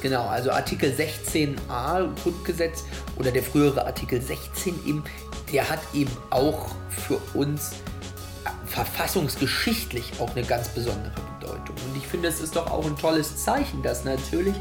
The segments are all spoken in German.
Genau, also Artikel 16a Grundgesetz oder der frühere Artikel 16 eben, der hat eben auch für uns verfassungsgeschichtlich auch eine ganz besondere Bedeutung. Und ich finde, es ist doch auch ein tolles Zeichen, dass natürlich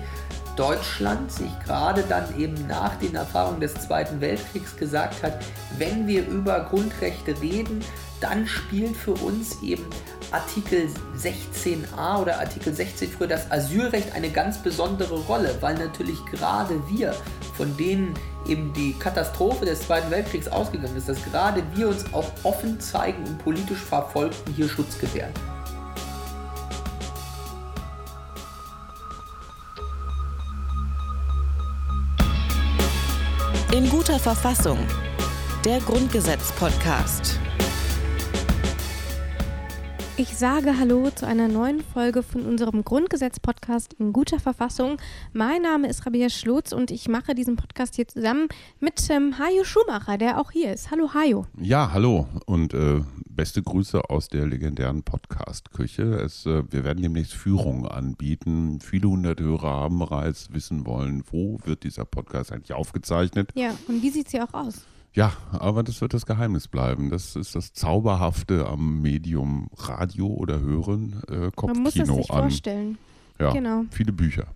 Deutschland sich gerade dann eben nach den Erfahrungen des Zweiten Weltkriegs gesagt hat, wenn wir über Grundrechte reden, dann spielt für uns eben Artikel 16a oder Artikel 16 früher das Asylrecht eine ganz besondere Rolle, weil natürlich gerade wir, von denen eben die Katastrophe des Zweiten Weltkriegs ausgegangen ist, dass gerade wir uns auch offen zeigen und politisch Verfolgten hier Schutz gewähren. In guter Verfassung. Der Grundgesetz-Podcast. Ich sage Hallo zu einer neuen Folge von unserem Grundgesetz-Podcast in guter Verfassung. Mein Name ist Rabia Schlotz und ich mache diesen Podcast hier zusammen mit ähm, Hajo Schumacher, der auch hier ist. Hallo Hajo. Ja, hallo und äh, beste Grüße aus der legendären Podcast-Küche. Äh, wir werden demnächst Führungen anbieten. Viele hundert Hörer haben bereits wissen wollen, wo wird dieser Podcast eigentlich aufgezeichnet. Ja, und wie sieht sie auch aus? Ja, aber das wird das Geheimnis bleiben. Das ist das Zauberhafte am Medium Radio oder Hören, äh, Kopfkino Man muss es sich an. vorstellen. Ja, Genau. viele Bücher.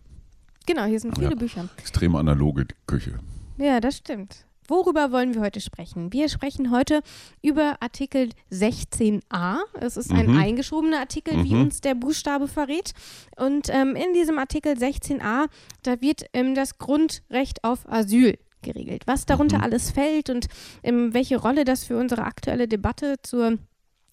Genau, hier sind viele Ja. Bücher. Extrem analoge Küche. Ja, das stimmt. Worüber wollen wir heute sprechen? Wir sprechen heute über Artikel 16a. Es ist ein Mhm. eingeschobener Artikel, wie Mhm. uns der Buchstabe verrät. Und ähm, in diesem Artikel 16a, da wird ähm, das Grundrecht auf Asyl geregelt. Was darunter Mhm. alles fällt und ähm, welche Rolle das für unsere aktuelle Debatte zur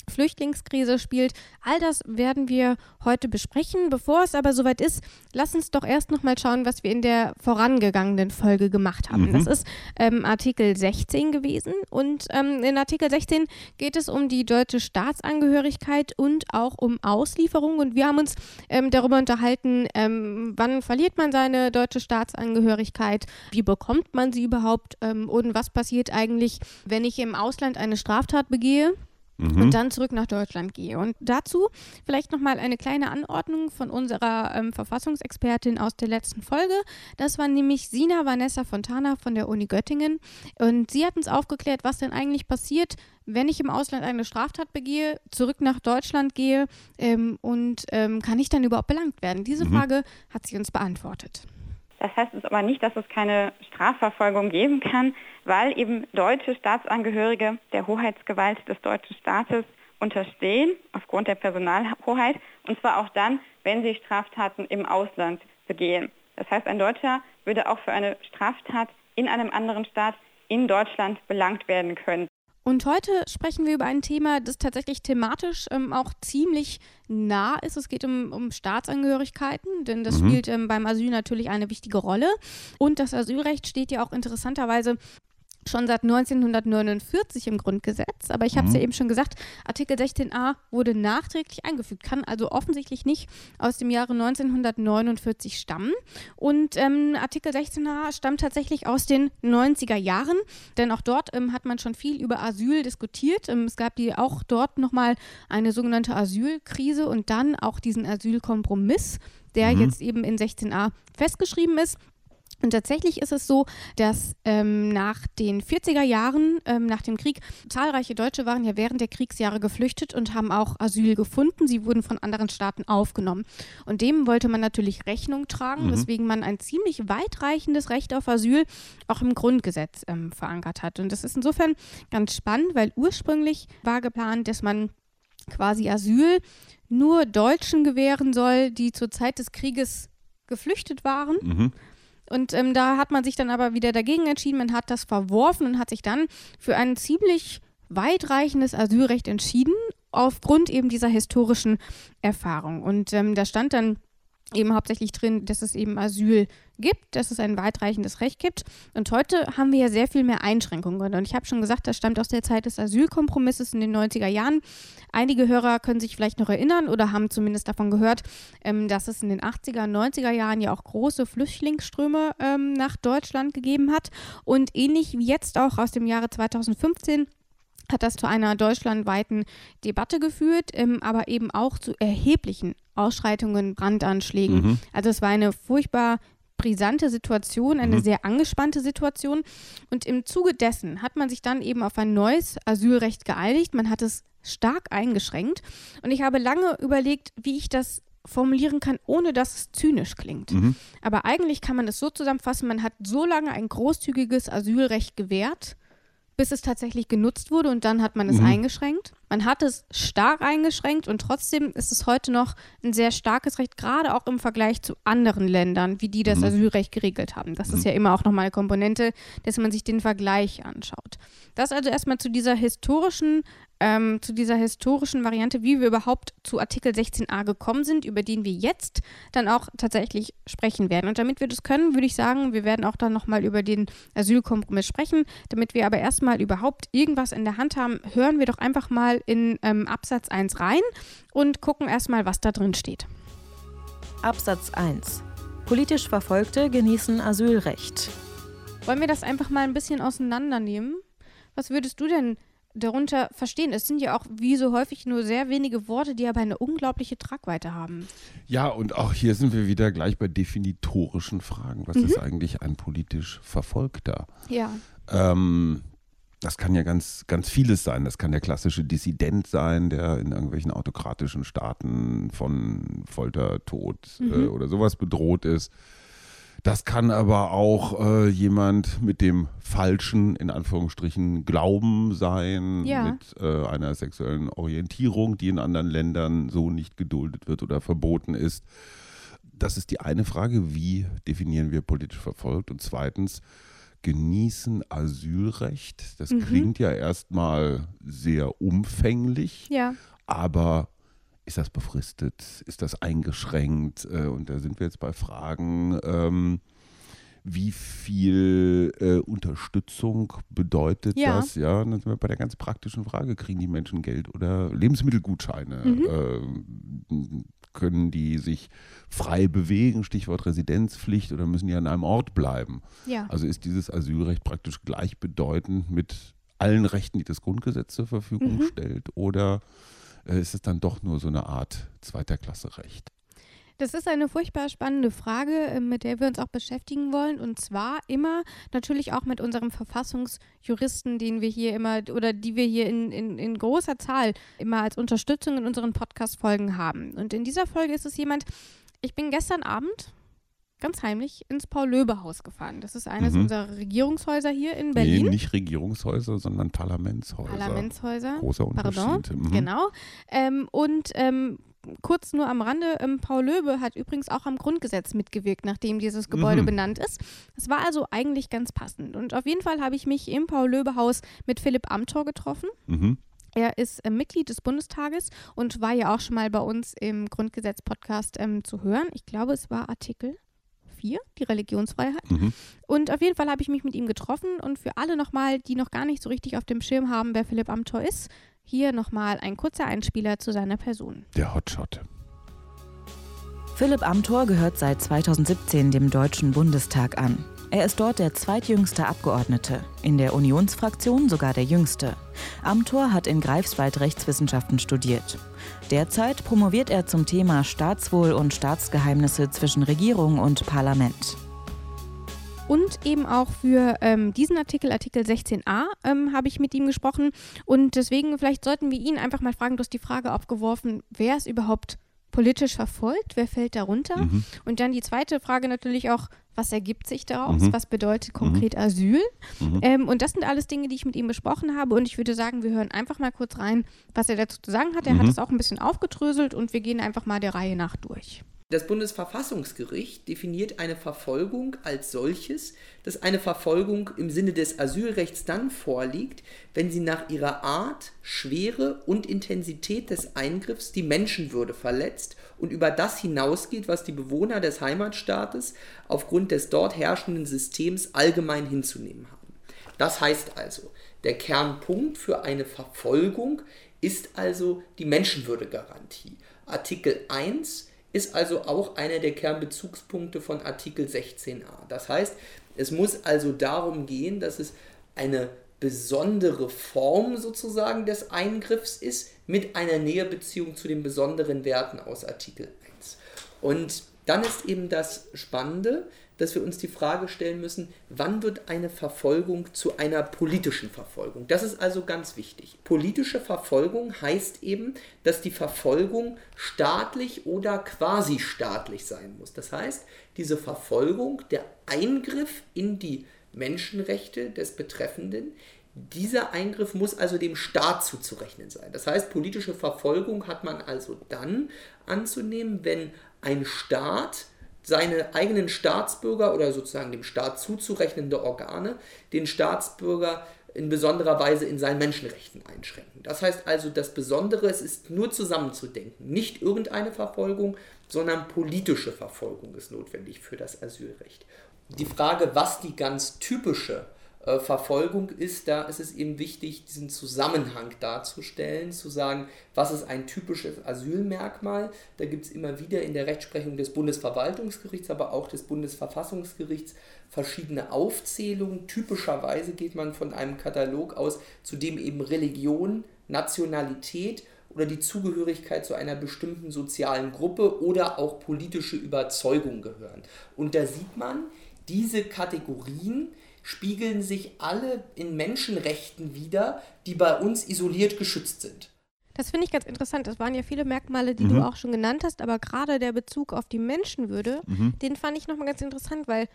Flüchtlingskrise spielt. All das werden wir heute besprechen. Bevor es aber soweit ist, lass uns doch erst noch mal schauen, was wir in der vorangegangenen Folge gemacht haben. Mhm. Das ist ähm, Artikel 16 gewesen und ähm, in Artikel 16 geht es um die deutsche Staatsangehörigkeit und auch um Auslieferung und wir haben uns ähm, darüber unterhalten, ähm, wann verliert man seine deutsche Staatsangehörigkeit, wie bekommt man sie überhaupt ähm, und was passiert eigentlich, wenn ich im Ausland eine Straftat begehe Mhm. und dann zurück nach Deutschland gehe. Und dazu vielleicht nochmal eine kleine Anordnung von unserer ähm, Verfassungsexpertin aus der letzten Folge. Das war nämlich Sina Vanessa Fontana von der Uni Göttingen. Und sie hat uns aufgeklärt, was denn eigentlich passiert, wenn ich im Ausland eine Straftat begehe, zurück nach Deutschland gehe ähm, und ähm, kann ich dann überhaupt belangt werden? Diese Mhm. Frage hat sie uns beantwortet. Das heißt jetzt aber nicht, dass es keine Strafverfolgung geben kann, weil eben deutsche Staatsangehörige der Hoheitsgewalt des deutschen Staates unterstehen, aufgrund der Personalhoheit, und zwar auch dann, wenn sie Straftaten im Ausland begehen. Das heißt, ein Deutscher würde auch für eine Straftat in einem anderen Staat in Deutschland belangt werden können. Und heute sprechen wir über ein Thema, das tatsächlich thematisch ähm, auch ziemlich nah ist. Es geht um, um Staatsangehörigkeiten, denn das Mhm. spielt ähm, beim Asyl natürlich eine wichtige Rolle. Und das Asylrecht steht ja auch interessanterweise schon seit 1949 im Grundgesetz. Aber ich habe es Mhm. ja eben schon gesagt, Artikel 16a wurde nachträglich eingefügt, kann also offensichtlich nicht aus dem Jahre 1949 stammen. Und ähm, Artikel 16a stammt tatsächlich aus den 90er Jahren, denn auch dort ähm, hat man schon viel über Asyl diskutiert. Ähm, es gab die auch dort nochmal eine sogenannte Asylkrise und dann auch diesen Asylkompromiss, der Mhm. jetzt eben in 16a festgeschrieben ist. Und tatsächlich ist es so, dass ähm, nach den 40er Jahren, ähm, nach dem Krieg, zahlreiche Deutsche waren ja während der Kriegsjahre geflüchtet und haben auch Asyl gefunden. Sie wurden von anderen Staaten aufgenommen. Und dem wollte man natürlich Rechnung tragen, Mhm. weswegen man ein ziemlich weitreichendes Recht auf Asyl auch im Grundgesetz ähm, verankert hat. Und das ist insofern ganz spannend, weil ursprünglich war geplant, dass man quasi Asyl nur Deutschen gewähren soll, die zur Zeit des Krieges geflüchtet waren. Mhm. Und ähm, da hat man sich dann aber wieder dagegen entschieden, man hat das verworfen und hat sich dann für ein ziemlich weitreichendes Asylrecht entschieden, aufgrund eben dieser historischen Erfahrung. Und ähm, da stand dann eben hauptsächlich drin, dass es eben Asyl gibt, dass es ein weitreichendes Recht gibt. Und heute haben wir ja sehr viel mehr Einschränkungen. Und ich habe schon gesagt, das stammt aus der Zeit des Asylkompromisses in den 90er Jahren. Einige Hörer können sich vielleicht noch erinnern oder haben zumindest davon gehört, ähm, dass es in den 80er, 90er Jahren ja auch große Flüchtlingsströme ähm, nach Deutschland gegeben hat. Und ähnlich wie jetzt auch aus dem Jahre 2015 hat das zu einer deutschlandweiten Debatte geführt, ähm, aber eben auch zu erheblichen Ausschreitungen, Brandanschlägen. Mhm. Also es war eine furchtbar brisante Situation, eine Mhm. sehr angespannte Situation. Und im Zuge dessen hat man sich dann eben auf ein neues Asylrecht geeinigt. Man hat es stark eingeschränkt. Und ich habe lange überlegt, wie ich das formulieren kann, ohne dass es zynisch klingt. Mhm. Aber eigentlich kann man es so zusammenfassen, man hat so lange ein großzügiges Asylrecht gewährt, bis es tatsächlich genutzt wurde und dann hat man es Mhm. eingeschränkt. Man hat es stark eingeschränkt und trotzdem ist es heute noch ein sehr starkes Recht, gerade auch im Vergleich zu anderen Ländern, wie die das Mhm. Asylrecht geregelt haben. Das ist ja immer auch nochmal eine Komponente, dass man sich den Vergleich anschaut. Das also erstmal zu dieser historischen, ähm, zu dieser historischen Variante, wie wir überhaupt zu Artikel 16a gekommen sind, über den wir jetzt dann auch tatsächlich sprechen werden. Und damit wir das können, würde ich sagen, wir werden auch dann nochmal über den Asylkompromiss sprechen. Damit wir aber erstmal überhaupt irgendwas in der Hand haben, hören wir doch einfach mal in ähm, Absatz 1 rein und gucken erstmal, was da drin steht. Absatz 1. Politisch Verfolgte genießen Asylrecht. Wollen wir das einfach mal ein bisschen auseinandernehmen? Was würdest du denn darunter verstehen? Es sind ja auch wie so häufig nur sehr wenige Worte, die aber eine unglaubliche Tragweite haben. Ja, und auch hier sind wir wieder gleich bei definitorischen Fragen. Was ist eigentlich ein politisch Verfolgter? Ja. Ähm, das kann ja ganz, ganz vieles sein. Das kann der klassische Dissident sein, der in irgendwelchen autokratischen Staaten von Folter, Tod äh, oder sowas bedroht ist. Das kann aber auch äh, jemand mit dem falschen, in Anführungsstrichen, Glauben sein, Ja. mit äh, einer sexuellen Orientierung, die in anderen Ländern so nicht geduldet wird oder verboten ist. Das ist die eine Frage, wie definieren wir politisch verfolgt? Und zweitens, genießen Asylrecht. Das Mhm. klingt ja erstmal sehr umfänglich, Ja. aber ist das befristet? Ist das eingeschränkt? Äh, Und da sind wir jetzt bei Fragen, ähm, wie viel äh, Unterstützung bedeutet Ja. das? Ja, dann sind wir bei der ganz praktischen Frage, kriegen die Menschen Geld oder Lebensmittelgutscheine? Ähm, können die sich frei bewegen, Stichwort Residenzpflicht, oder müssen die an einem Ort bleiben? Ja. Also ist dieses Asylrecht praktisch gleichbedeutend mit allen Rechten, die das Grundgesetz zur Verfügung Mhm. stellt? Oder äh, ist es dann doch nur so eine Art zweiter Klasse Recht? Das ist eine furchtbar spannende Frage, äh, mit der wir uns auch beschäftigen wollen. Und zwar immer natürlich auch mit unserem Verfassungsjuristen, den wir hier immer oder die wir hier in, in, in großer Zahl immer als Unterstützung in unseren Podcast-Folgen haben. Und in dieser Folge ist es jemand, ich bin gestern Abend ganz heimlich ins Paul-Löbe-Haus gefahren. Das ist eines Mhm. unserer Regierungshäuser hier in Berlin. Nee, nicht Regierungshäuser, sondern Parlamentshäuser. Parlamentshäuser. Großer Unterschied. Mhm. Genau. Ähm, und ähm, kurz nur am Rande, ähm, Paul Löbe hat übrigens auch am Grundgesetz mitgewirkt, nachdem dieses Gebäude Mhm. benannt ist. Das war also eigentlich ganz passend. Und auf jeden Fall habe ich mich im Paul Löbe Haus mit Philipp Amthor getroffen. Mhm. Er ist äh, Mitglied des Bundestages und war ja auch schon mal bei uns im Grundgesetz-Podcast ähm, zu hören. Ich glaube, es war Artikel 4, die Religionsfreiheit. Mhm. Und auf jeden Fall habe ich mich mit ihm getroffen und für alle nochmal, die noch gar nicht so richtig auf dem Schirm haben, wer Philipp Amthor ist, hier nochmal ein kurzer Einspieler zu seiner Person. Der Hotshot. Philipp Amthor gehört seit 2017 dem Deutschen Bundestag an. Er ist dort der zweitjüngste Abgeordnete, in der Unionsfraktion sogar der jüngste. Amthor hat in Greifswald Rechtswissenschaften studiert. Derzeit promoviert er zum Thema Staatswohl und Staatsgeheimnisse zwischen Regierung und Parlament. Und eben auch für ähm, diesen Artikel, Artikel 16a, ähm, habe ich mit ihm gesprochen. Und deswegen, vielleicht sollten wir ihn einfach mal fragen, du hast die Frage aufgeworfen, wer ist überhaupt politisch verfolgt? Wer fällt darunter? Mhm. Und dann die zweite Frage natürlich auch, was ergibt sich daraus? Mhm. Was bedeutet konkret Asyl? Mhm. Ähm, und das sind alles Dinge, die ich mit ihm besprochen habe. Und ich würde sagen, wir hören einfach mal kurz rein, was er dazu zu sagen hat. Er hat Mhm. es auch ein bisschen aufgedröselt und wir gehen einfach mal der Reihe nach durch. Das Bundesverfassungsgericht definiert eine Verfolgung als solches, dass eine Verfolgung im Sinne des Asylrechts dann vorliegt, wenn sie nach ihrer Art, Schwere und Intensität des Eingriffs die Menschenwürde verletzt und über das hinausgeht, was die Bewohner des Heimatstaates aufgrund des dort herrschenden Systems allgemein hinzunehmen haben. Das heißt also, der Kernpunkt für eine Verfolgung ist also die Menschenwürdegarantie. Artikel 1 ist also auch einer der Kernbezugspunkte von Artikel 16a. Das heißt, es muss also darum gehen, dass es eine besondere Form sozusagen des Eingriffs ist mit einer Näherbeziehung zu den besonderen Werten aus Artikel 1. Und dann ist eben das Spannende, dass wir uns die Frage stellen müssen, wann wird eine Verfolgung zu einer politischen Verfolgung? Das ist also ganz wichtig. Politische Verfolgung heißt eben, dass die Verfolgung staatlich oder quasi staatlich sein muss. Das heißt, diese Verfolgung, der Eingriff in die Menschenrechte des Betreffenden, dieser Eingriff muss also dem Staat zuzurechnen sein. Das heißt, politische Verfolgung hat man also dann anzunehmen, wenn ein Staat seine eigenen Staatsbürger oder sozusagen dem Staat zuzurechnende Organe den Staatsbürger in besonderer Weise in seinen Menschenrechten einschränken. Das heißt also, das Besondere, es ist nur zusammenzudenken. Nicht irgendeine Verfolgung, sondern politische Verfolgung ist notwendig für das Asylrecht. Die Frage, was die ganz typische äh, Verfolgung ist, da ist es eben wichtig, diesen Zusammenhang darzustellen, zu sagen, was ist ein typisches Asylmerkmal. Da gibt es immer wieder in der Rechtsprechung des Bundesverwaltungsgerichts, aber auch des Bundesverfassungsgerichts verschiedene Aufzählungen. Typischerweise geht man von einem Katalog aus, zu dem eben Religion, Nationalität oder die Zugehörigkeit zu einer bestimmten sozialen Gruppe oder auch politische Überzeugung gehören. Und da sieht man, diese Kategorien spiegeln sich alle in Menschenrechten wider, die bei uns isoliert geschützt sind. Das finde ich ganz interessant. Das waren ja viele Merkmale, die mhm. du auch schon genannt hast, aber gerade der Bezug auf die Menschenwürde, mhm. den fand ich nochmal ganz interessant, weil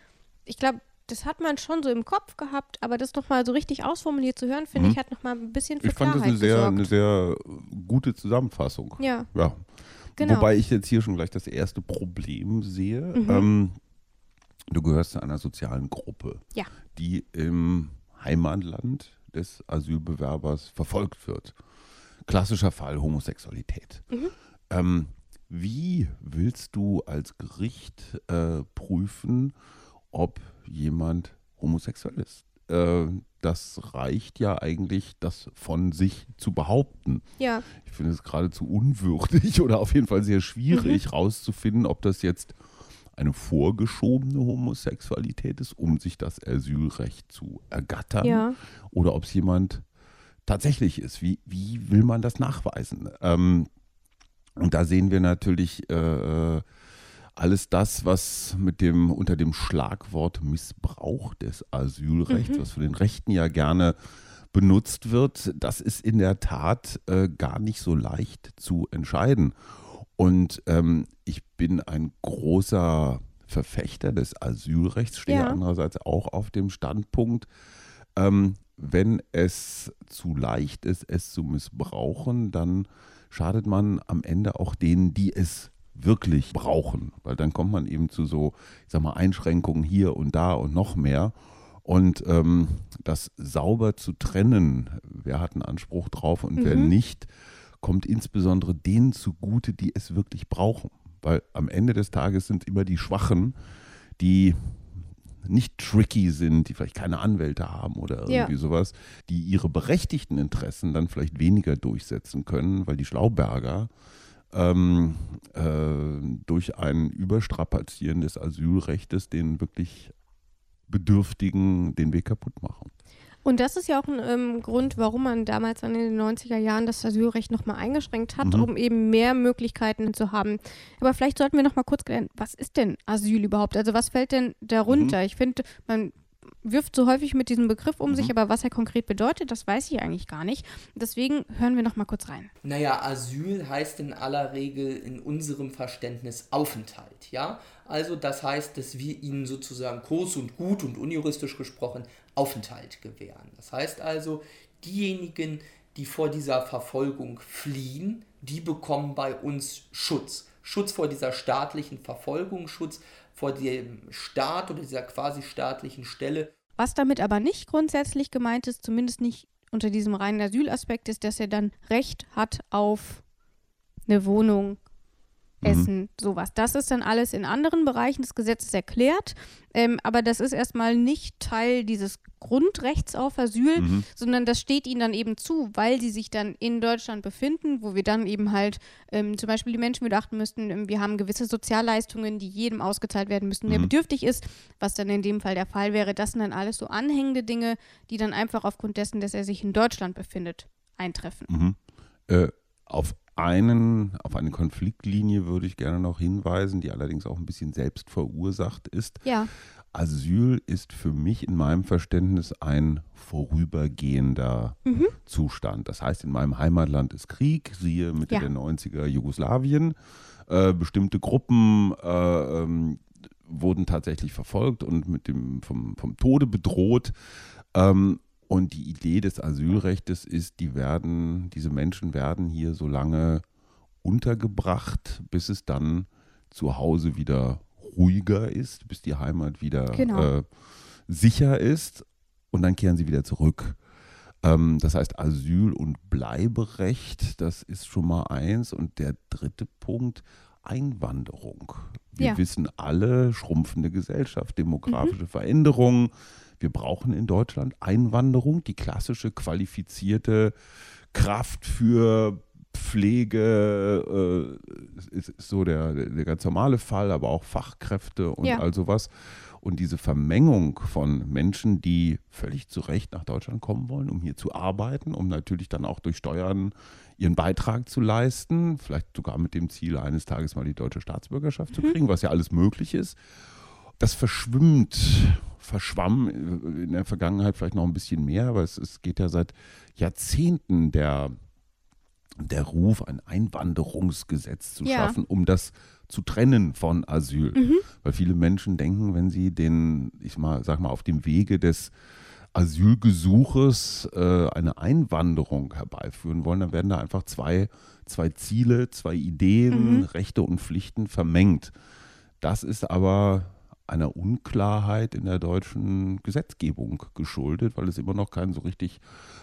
ich glaube, das hat man schon so im Kopf gehabt, aber das nochmal so richtig ausformuliert zu hören, finde mhm. ich, hat nochmal ein bisschen für Ich fand Klarheit das eine sehr, eine sehr gute Zusammenfassung. Ja. ja. Genau. Wobei ich jetzt hier schon gleich das erste Problem sehe. Mhm. Ähm, Du gehörst zu einer sozialen Gruppe, ja. die im Heimatland des Asylbewerbers verfolgt wird. Klassischer Fall Homosexualität. Mhm. Ähm, wie willst du als Gericht äh, prüfen, ob jemand homosexuell ist? Äh, das reicht ja eigentlich, das von sich zu behaupten. Ja. Ich finde es geradezu unwürdig oder auf jeden Fall sehr schwierig, mhm. rauszufinden, ob das jetzt eine vorgeschobene Homosexualität ist, um sich das Asylrecht zu ergattern, ja. oder ob es jemand tatsächlich ist. Wie, wie will man das nachweisen? Ähm, und da sehen wir natürlich äh, alles das, was mit dem unter dem Schlagwort Missbrauch des Asylrechts, mhm. was von den Rechten ja gerne benutzt wird, das ist in der Tat äh, gar nicht so leicht zu entscheiden. Und ähm, ich bin ein großer Verfechter des Asylrechts, stehe ja. andererseits auch auf dem Standpunkt, ähm, wenn es zu leicht ist, es zu missbrauchen, dann schadet man am Ende auch denen, die es wirklich brauchen, weil dann kommt man eben zu so, ich sag mal, Einschränkungen hier und da und noch mehr. Und ähm, das sauber zu trennen, wer hat einen Anspruch drauf und mhm. wer nicht, kommt insbesondere denen zugute, die es wirklich brauchen. Weil am Ende des Tages sind immer die Schwachen, die nicht tricky sind, die vielleicht keine Anwälte haben oder irgendwie ja. sowas, die ihre berechtigten Interessen dann vielleicht weniger durchsetzen können, weil die Schlauberger ähm, äh, durch ein Überstrapazieren des Asylrechtes den wirklich Bedürftigen den Weg kaputt machen. Und das ist ja auch ein ähm, Grund, warum man damals in den 90er Jahren das Asylrecht nochmal eingeschränkt hat, mhm. um eben mehr Möglichkeiten zu haben. Aber vielleicht sollten wir nochmal kurz klären, was ist denn Asyl überhaupt? Also was fällt denn darunter? Mhm. Ich finde, man wirft so häufig mit diesem Begriff um mhm. sich, aber was er konkret bedeutet, das weiß ich eigentlich gar nicht. Deswegen hören wir noch mal kurz rein. Naja, Asyl heißt in aller Regel in unserem Verständnis Aufenthalt, ja? Also das heißt, dass wir ihnen sozusagen groß und gut und unjuristisch gesprochen Aufenthalt gewähren. Das heißt also, diejenigen, die vor dieser Verfolgung fliehen, die bekommen bei uns Schutz. Schutz vor dieser staatlichen Verfolgung, Schutz vor dem Staat oder dieser quasi staatlichen Stelle. Was damit aber nicht grundsätzlich gemeint ist, zumindest nicht unter diesem reinen Asylaspekt, ist, dass er dann Recht hat auf eine Wohnung. Essen, mhm. sowas. Das ist dann alles in anderen Bereichen des Gesetzes erklärt, ähm, aber das ist erstmal nicht Teil dieses Grundrechts auf Asyl, mhm. sondern das steht ihnen dann eben zu, weil sie sich dann in Deutschland befinden, wo wir dann eben halt ähm, zum Beispiel die Menschen bedachten müssten, ähm, wir haben gewisse Sozialleistungen, die jedem ausgezahlt werden müssten, der mhm. bedürftig ist, was dann in dem Fall der Fall wäre. Das sind dann alles so anhängende Dinge, die dann einfach aufgrund dessen, dass er sich in Deutschland befindet, eintreffen. Mhm. Äh, auf einen, auf eine Konfliktlinie würde ich gerne noch hinweisen, die allerdings auch ein bisschen selbst verursacht ist. Ja. Asyl ist für mich in meinem Verständnis ein vorübergehender mhm. Zustand. Das heißt, in meinem Heimatland ist Krieg, siehe Mitte ja. der 90er Jugoslawien. Äh, bestimmte Gruppen äh, ähm, wurden tatsächlich verfolgt und mit dem, vom, vom Tode bedroht. Ähm, und die Idee des Asylrechts ist, die werden, diese Menschen werden hier so lange untergebracht, bis es dann zu Hause wieder ruhiger ist, bis die Heimat wieder genau. äh, sicher ist und dann kehren sie wieder zurück. Ähm, das heißt, Asyl- und Bleiberecht, das ist schon mal eins. Und der dritte Punkt, Einwanderung. Wir ja. wissen alle, schrumpfende Gesellschaft, demografische mhm. Veränderungen. Wir brauchen in Deutschland Einwanderung, die klassische qualifizierte Kraft für Pflege äh, ist, ist, so der, der ganz normale Fall, aber auch Fachkräfte und ja. all sowas. Und diese Vermengung von Menschen, die völlig zu Recht nach Deutschland kommen wollen, um hier zu arbeiten, um natürlich dann auch durch Steuern ihren Beitrag zu leisten, vielleicht sogar mit dem Ziel, eines Tages mal die deutsche Staatsbürgerschaft mhm. zu kriegen, was ja alles möglich ist. Das verschwimmt, verschwamm in der Vergangenheit vielleicht noch ein bisschen mehr, aber es, es geht ja seit Jahrzehnten der der Ruf, ein Einwanderungsgesetz zu ja. schaffen, um das zu trennen von Asyl. Mhm. Weil viele Menschen denken, wenn sie den, ich mal, sag mal, auf dem Wege des Asylgesuches äh, eine Einwanderung herbeiführen wollen, dann werden da einfach zwei, zwei Ziele, zwei Ideen, mhm. Rechte und Pflichten vermengt. Das ist aber einer Unklarheit in der deutschen Gesetzgebung geschuldet, weil es immer noch kein so richtig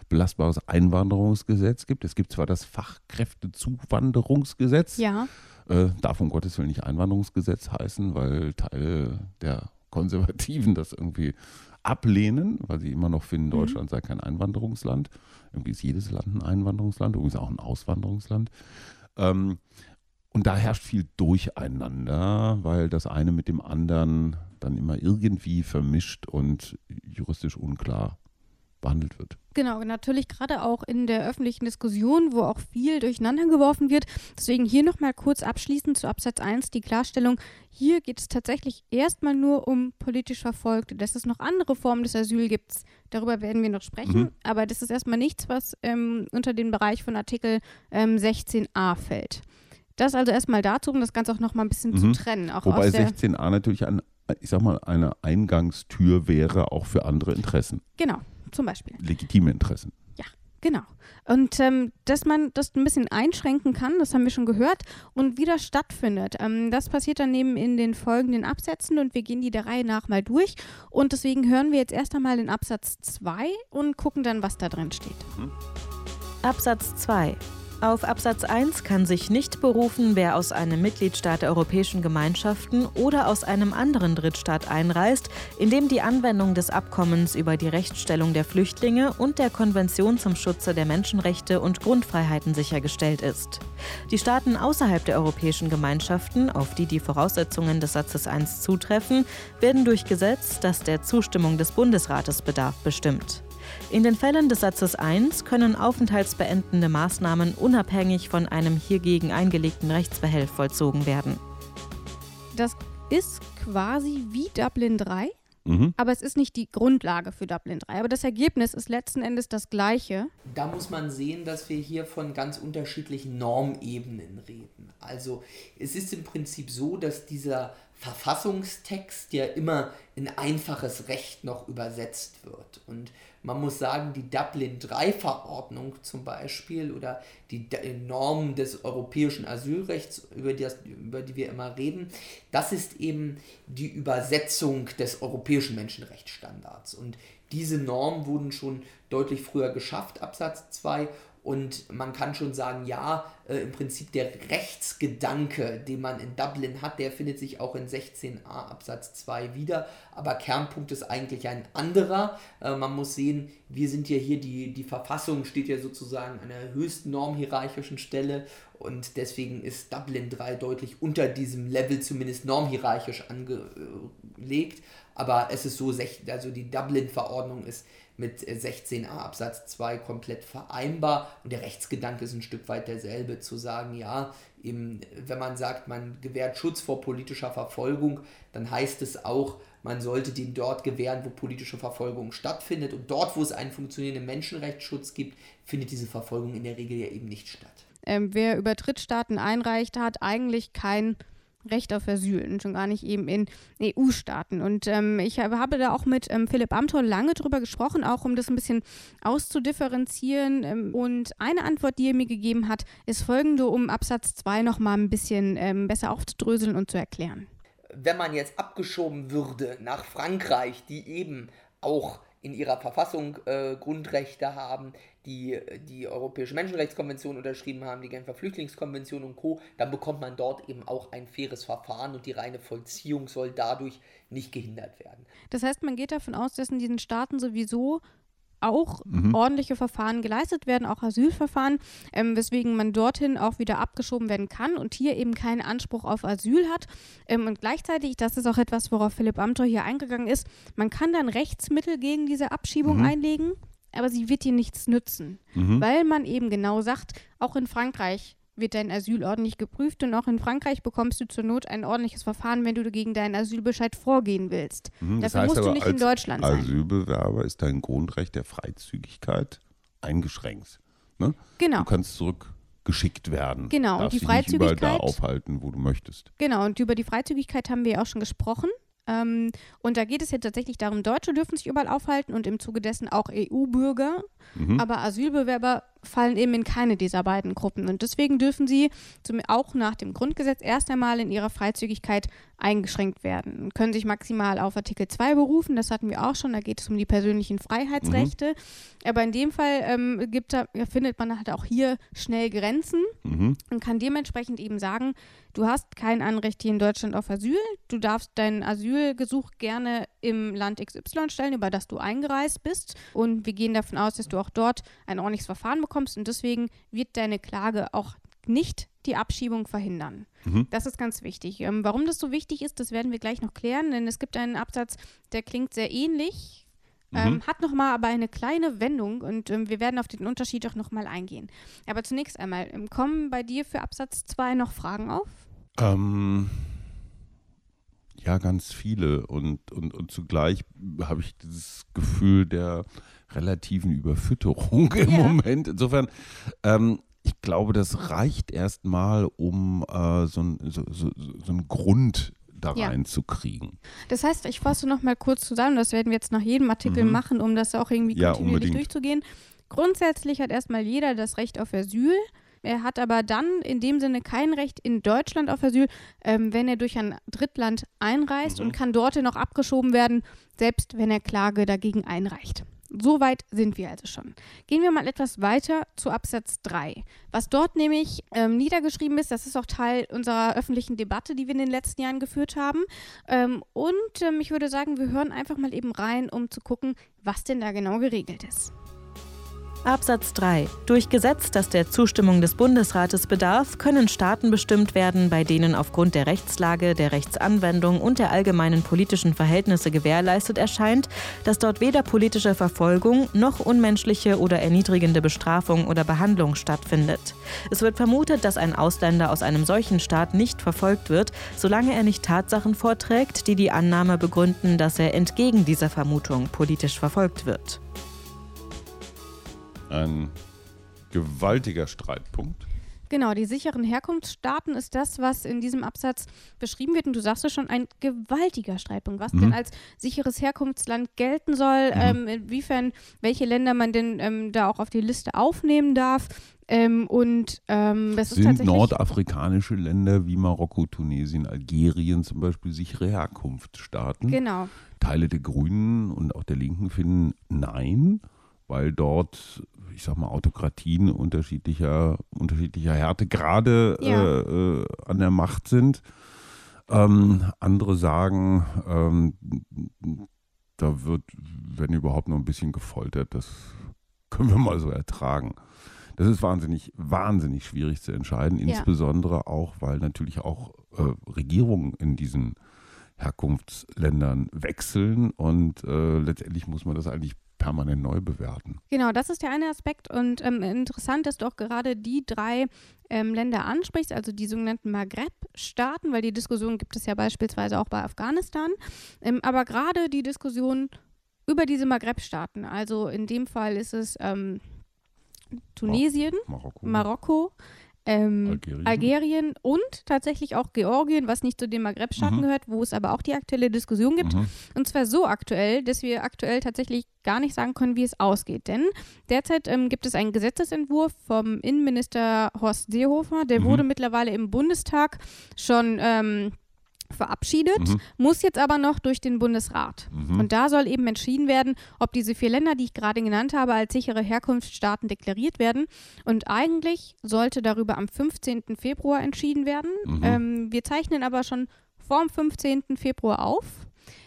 belastbares Einwanderungsgesetz gibt. Es gibt zwar das Fachkräftezuwanderungsgesetz, ja. äh, darf um Gottes Willen nicht Einwanderungsgesetz heißen, weil Teile der Konservativen das irgendwie ablehnen, weil sie immer noch finden, mhm. Deutschland sei kein Einwanderungsland. Irgendwie ist jedes Land ein Einwanderungsland, übrigens auch ein Auswanderungsland. Ähm, und da herrscht viel Durcheinander, weil das eine mit dem anderen dann immer irgendwie vermischt und juristisch unklar behandelt wird. Genau, natürlich gerade auch in der öffentlichen Diskussion, wo auch viel durcheinander geworfen wird. Deswegen hier nochmal kurz abschließend zu Absatz 1 die Klarstellung. Hier geht es tatsächlich erstmal nur um politisch Verfolgte. Dass es noch andere Formen des Asyl gibt, darüber werden wir noch sprechen. Mhm. Aber das ist erstmal nichts, was ähm, unter den Bereich von Artikel ähm, 16a fällt. Das also erstmal dazu, um das Ganze auch noch mal ein bisschen mhm. zu trennen. Wobei 16a natürlich ein, ich sag mal, eine Eingangstür wäre auch für andere Interessen. Genau, zum Beispiel. Legitime Interessen. Ja, genau. Und ähm, dass man das ein bisschen einschränken kann, das haben wir schon gehört, und wie das stattfindet. Ähm, das passiert dann eben in den folgenden Absätzen und wir gehen die der Reihe nach mal durch. Und deswegen hören wir jetzt erst einmal den Absatz 2 und gucken dann, was da drin steht. Mhm. Absatz 2 auf Absatz 1 kann sich nicht berufen, wer aus einem Mitgliedstaat der Europäischen Gemeinschaften oder aus einem anderen Drittstaat einreist, in dem die Anwendung des Abkommens über die Rechtsstellung der Flüchtlinge und der Konvention zum Schutze der Menschenrechte und Grundfreiheiten sichergestellt ist. Die Staaten außerhalb der Europäischen Gemeinschaften, auf die die Voraussetzungen des Satzes 1 zutreffen, werden durch Gesetz, das der Zustimmung des Bundesrates bedarf, bestimmt. In den Fällen des Satzes 1 können aufenthaltsbeendende Maßnahmen unabhängig von einem hiergegen eingelegten Rechtsbehelf vollzogen werden. Das ist quasi wie Dublin 3, mhm. aber es ist nicht die Grundlage für Dublin 3. Aber das Ergebnis ist letzten Endes das gleiche. Da muss man sehen, dass wir hier von ganz unterschiedlichen Normebenen reden. Also es ist im Prinzip so, dass dieser Verfassungstext ja immer in einfaches Recht noch übersetzt wird. Und man muss sagen, die Dublin III-Verordnung zum Beispiel oder die Normen des europäischen Asylrechts, über die, über die wir immer reden, das ist eben die Übersetzung des europäischen Menschenrechtsstandards. Und diese Normen wurden schon deutlich früher geschafft, Absatz 2, und man kann schon sagen, ja, äh, im Prinzip der Rechtsgedanke, den man in Dublin hat, der findet sich auch in 16a Absatz 2 wieder. Aber Kernpunkt ist eigentlich ein anderer. Äh, man muss sehen, wir sind ja hier, die, die Verfassung steht ja sozusagen an der höchsten normhierarchischen Stelle. Und deswegen ist Dublin 3 deutlich unter diesem Level zumindest normhierarchisch angelegt. Aber es ist so, also die Dublin-Verordnung ist mit 16a Absatz 2 komplett vereinbar und der Rechtsgedanke ist ein Stück weit derselbe, zu sagen, ja, eben, wenn man sagt, man gewährt Schutz vor politischer Verfolgung, dann heißt es auch, man sollte den dort gewähren, wo politische Verfolgung stattfindet. Und dort, wo es einen funktionierenden Menschenrechtsschutz gibt, findet diese Verfolgung in der Regel ja eben nicht statt. Ähm, wer über Drittstaaten einreicht, hat eigentlich kein Recht auf Asyl und schon gar nicht eben in EU-Staaten. Und ähm, ich habe, da auch mit ähm, Philipp Amthor lange drüber gesprochen, auch um das ein bisschen auszudifferenzieren. Ähm, und eine Antwort, die er mir gegeben hat, ist folgende, um Absatz 2 nochmal ein bisschen ähm, besser aufzudröseln und zu erklären. Wenn man jetzt abgeschoben würde nach Frankreich, die eben auch in ihrer Verfassung äh, Grundrechte haben, die die Europäische Menschenrechtskonvention unterschrieben haben, die Genfer Flüchtlingskonvention und Co., dann bekommt man dort eben auch ein faires Verfahren und die reine Vollziehung soll dadurch nicht gehindert werden. Das heißt, man geht davon aus, dass in diesen Staaten sowieso auch mhm. ordentliche Verfahren geleistet werden, auch Asylverfahren, ähm, weswegen man dorthin auch wieder abgeschoben werden kann und hier eben keinen Anspruch auf Asyl hat. Ähm, und gleichzeitig, das ist auch etwas, worauf Philipp Amthor hier eingegangen ist, man kann dann Rechtsmittel gegen diese Abschiebung mhm. einlegen, aber sie wird dir nichts nützen, mhm. weil man eben genau sagt, auch in Frankreich wird dein Asyl ordentlich geprüft und auch in Frankreich bekommst du zur Not ein ordentliches Verfahren, wenn du gegen deinen Asylbescheid vorgehen willst. Mhm, Dafür heißt musst du nicht in Deutschland sein. Als Asylbewerber ist dein Grundrecht der Freizügigkeit eingeschränkt. Ne? Genau. Du kannst zurückgeschickt werden. Genau. Darfst und die Freizügigkeit. Nicht überall da aufhalten, wo du möchtest. Genau. Und über die Freizügigkeit haben wir ja auch schon gesprochen. Ähm, und da geht es ja tatsächlich darum, Deutsche dürfen sich überall aufhalten und im Zuge dessen auch EU-Bürger. Mhm. Aber Asylbewerber fallen eben in keine dieser beiden Gruppen. Und deswegen dürfen sie zum, auch nach dem Grundgesetz erst einmal in ihrer Freizügigkeit eingeschränkt werden und können sich maximal auf Artikel 2 berufen. Das hatten wir auch schon. Da geht es um die persönlichen Freiheitsrechte. Mhm. Aber in dem Fall ähm, gibt da, findet man halt auch hier schnell Grenzen mhm. und kann dementsprechend eben sagen, du hast kein Anrecht hier in Deutschland auf Asyl. Du darfst dein Asylgesuch gerne im Land XY stellen, über das du eingereist bist. Und wir gehen davon aus, dass du auch dort ein ordentliches Verfahren bekommst. Und deswegen wird deine Klage auch nicht die Abschiebung verhindern. Mhm. Das ist ganz wichtig. Ähm, warum das so wichtig ist, das werden wir gleich noch klären, denn es gibt einen Absatz, der klingt sehr ähnlich, mhm. ähm, hat nochmal aber eine kleine Wendung und ähm, wir werden auf den Unterschied auch nochmal eingehen. Aber zunächst einmal, ähm, kommen bei dir für Absatz 2 noch Fragen auf? Ähm, ja, ganz viele. Und, und, und zugleich habe ich dieses Gefühl der relativen Überfütterung im ja. Moment. Insofern, ähm, ich glaube, das reicht erstmal, um äh, so, ein, so, so, so einen Grund da ja. reinzukriegen. Das heißt, ich fasse noch mal kurz zusammen, das werden wir jetzt nach jedem Artikel mhm. machen, um das auch irgendwie ja, kontinuierlich unbedingt. durchzugehen. Grundsätzlich hat erstmal jeder das Recht auf Asyl. Er hat aber dann in dem Sinne kein Recht in Deutschland auf Asyl, ähm, wenn er durch ein Drittland einreist mhm. und kann dorthin noch abgeschoben werden, selbst wenn er Klage dagegen einreicht. Soweit sind wir also schon. Gehen wir mal etwas weiter zu Absatz 3. Was dort nämlich ähm, niedergeschrieben ist, das ist auch Teil unserer öffentlichen Debatte, die wir in den letzten Jahren geführt haben. Ähm, und ähm, ich würde sagen, wir hören einfach mal eben rein, um zu gucken, was denn da genau geregelt ist. Absatz 3. Durch Gesetz, das der Zustimmung des Bundesrates bedarf, können Staaten bestimmt werden, bei denen aufgrund der Rechtslage, der Rechtsanwendung und der allgemeinen politischen Verhältnisse gewährleistet erscheint, dass dort weder politische Verfolgung noch unmenschliche oder erniedrigende Bestrafung oder Behandlung stattfindet. Es wird vermutet, dass ein Ausländer aus einem solchen Staat nicht verfolgt wird, solange er nicht Tatsachen vorträgt, die die Annahme begründen, dass er entgegen dieser Vermutung politisch verfolgt wird ein gewaltiger Streitpunkt. Genau, die sicheren Herkunftsstaaten ist das, was in diesem Absatz beschrieben wird. Und du sagst es schon, ein gewaltiger Streitpunkt, was mhm. denn als sicheres Herkunftsland gelten soll, mhm. ähm, inwiefern, welche Länder man denn ähm, da auch auf die Liste aufnehmen darf. Ähm, und ähm, das sind ist nordafrikanische Länder wie Marokko, Tunesien, Algerien zum Beispiel sichere Herkunftsstaaten. Genau. Teile der Grünen und auch der Linken finden Nein weil dort, ich sag mal, Autokratien unterschiedlicher, unterschiedlicher Härte gerade ja. äh, äh, an der Macht sind. Ähm, andere sagen, ähm, da wird, wenn überhaupt, noch ein bisschen gefoltert. Das können wir mal so ertragen. Das ist wahnsinnig, wahnsinnig schwierig zu entscheiden, ja. insbesondere auch, weil natürlich auch äh, Regierungen in diesen Herkunftsländern wechseln und äh, letztendlich muss man das eigentlich permanent neu bewerten. Genau, das ist der eine Aspekt. Und ähm, interessant, dass du auch gerade die drei ähm, Länder ansprichst, also die sogenannten Maghreb-Staaten, weil die Diskussion gibt es ja beispielsweise auch bei Afghanistan. Ähm, aber gerade die Diskussion über diese Maghreb-Staaten, also in dem Fall ist es ähm, Tunesien, Marokko. Marokko, ähm, Algerien. Algerien. und tatsächlich auch Georgien, was nicht zu den Maghreb-Staaten Mhm. gehört, wo es aber auch die aktuelle Diskussion gibt. Mhm. Und zwar so aktuell, dass wir aktuell tatsächlich gar nicht sagen können, wie es ausgeht. Denn derzeit ähm, gibt es einen Gesetzesentwurf vom Innenminister Horst Seehofer, der Mhm. wurde mittlerweile im Bundestag schon ähm, verabschiedet, Mhm. muss jetzt aber noch durch den Bundesrat. Mhm. Und da soll eben entschieden werden, ob diese vier Länder, die ich gerade genannt habe, als sichere Herkunftsstaaten deklariert werden. Und eigentlich sollte darüber am 15. Februar entschieden werden. Mhm. Ähm, wir zeichnen aber schon vorm 15. Februar auf.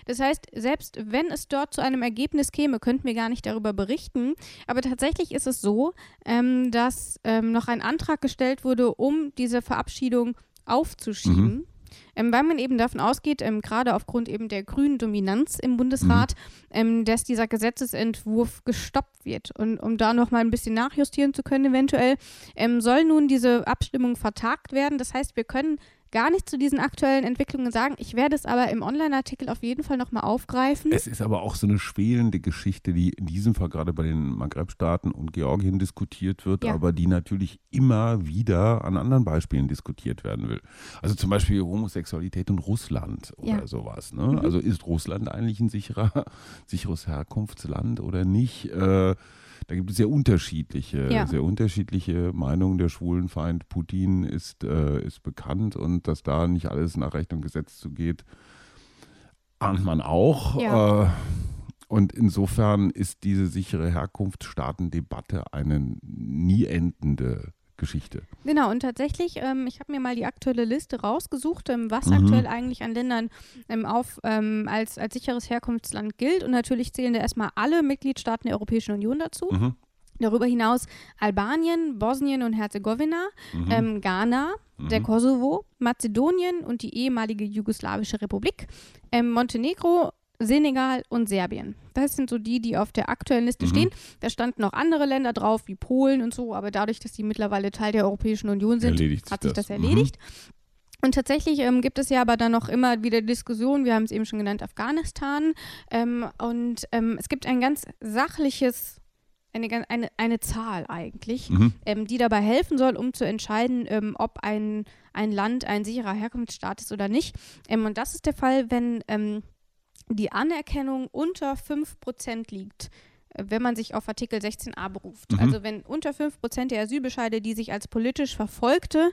Das heißt, selbst wenn es dort zu einem Ergebnis käme, könnten wir gar nicht darüber berichten. Aber tatsächlich ist es so, ähm, dass ähm, noch ein Antrag gestellt wurde, um diese Verabschiedung aufzuschieben. Ähm, weil man eben davon ausgeht, ähm, gerade aufgrund eben der grünen Dominanz im Bundesrat, ähm, dass dieser Gesetzesentwurf gestoppt wird. Und um da nochmal ein bisschen nachjustieren zu können, eventuell, ähm, soll nun diese Abstimmung vertagt werden. Das heißt, wir können gar nicht zu diesen aktuellen Entwicklungen sagen. Ich werde es aber im Online-Artikel auf jeden Fall nochmal aufgreifen. Es ist aber auch so eine schwelende Geschichte, die in diesem Fall gerade bei den Maghreb-Staaten und Georgien diskutiert wird, Ja. aber die natürlich immer wieder an anderen Beispielen diskutiert werden will. Also zum Beispiel Homosexualität in Russland oder Ja. sowas. Ne? Mhm. Also ist Russland eigentlich ein sicherer, sicheres Herkunftsland oder nicht? Äh, da gibt es sehr unterschiedliche, Ja. sehr unterschiedliche Meinungen. Der Schwulenfeind Putin ist, äh, ist bekannt und dass da nicht alles nach Recht und Gesetz zugeht, ahnt man auch. Ja. Äh, und insofern ist diese sichere Herkunftsstaatendebatte eine nie endende Geschichte. Genau, und tatsächlich, ähm, ich habe mir mal die aktuelle Liste rausgesucht, ähm, was Mhm. aktuell eigentlich an Ländern ähm, auf, ähm, als, als sicheres Herkunftsland gilt. Und natürlich zählen da erstmal alle Mitgliedstaaten der Europäischen Union dazu. Mhm. Darüber hinaus Albanien, Bosnien und Herzegowina, Mhm. ähm, Ghana, der Mhm. Kosovo, Mazedonien und die ehemalige jugoslawische Republik, ähm, Montenegro, Senegal und Serbien. Das sind so die, die auf der aktuellen Liste Mhm. stehen. Da standen noch andere Länder drauf, wie Polen und so, aber dadurch, dass die mittlerweile Teil der Europäischen Union sind, Erledigt hat sich das, das. Mhm. erledigt. Und tatsächlich ähm, gibt es ja aber dann noch immer wieder Diskussionen, wir haben es eben schon genannt, Afghanistan. Ähm, und ähm, es gibt ein ganz sachliches, eine, eine, eine Zahl eigentlich, Mhm. ähm, die dabei helfen soll, um zu entscheiden, ähm, ob ein, ein Land ein sicherer Herkunftsstaat ist oder nicht. Ähm, und das ist der Fall, wenn ähm, die Anerkennung unter 5% liegt, äh, wenn man sich auf Artikel 16a beruft. Mhm. Also wenn unter 5% der Asylbescheide, die sich als politisch Verfolgte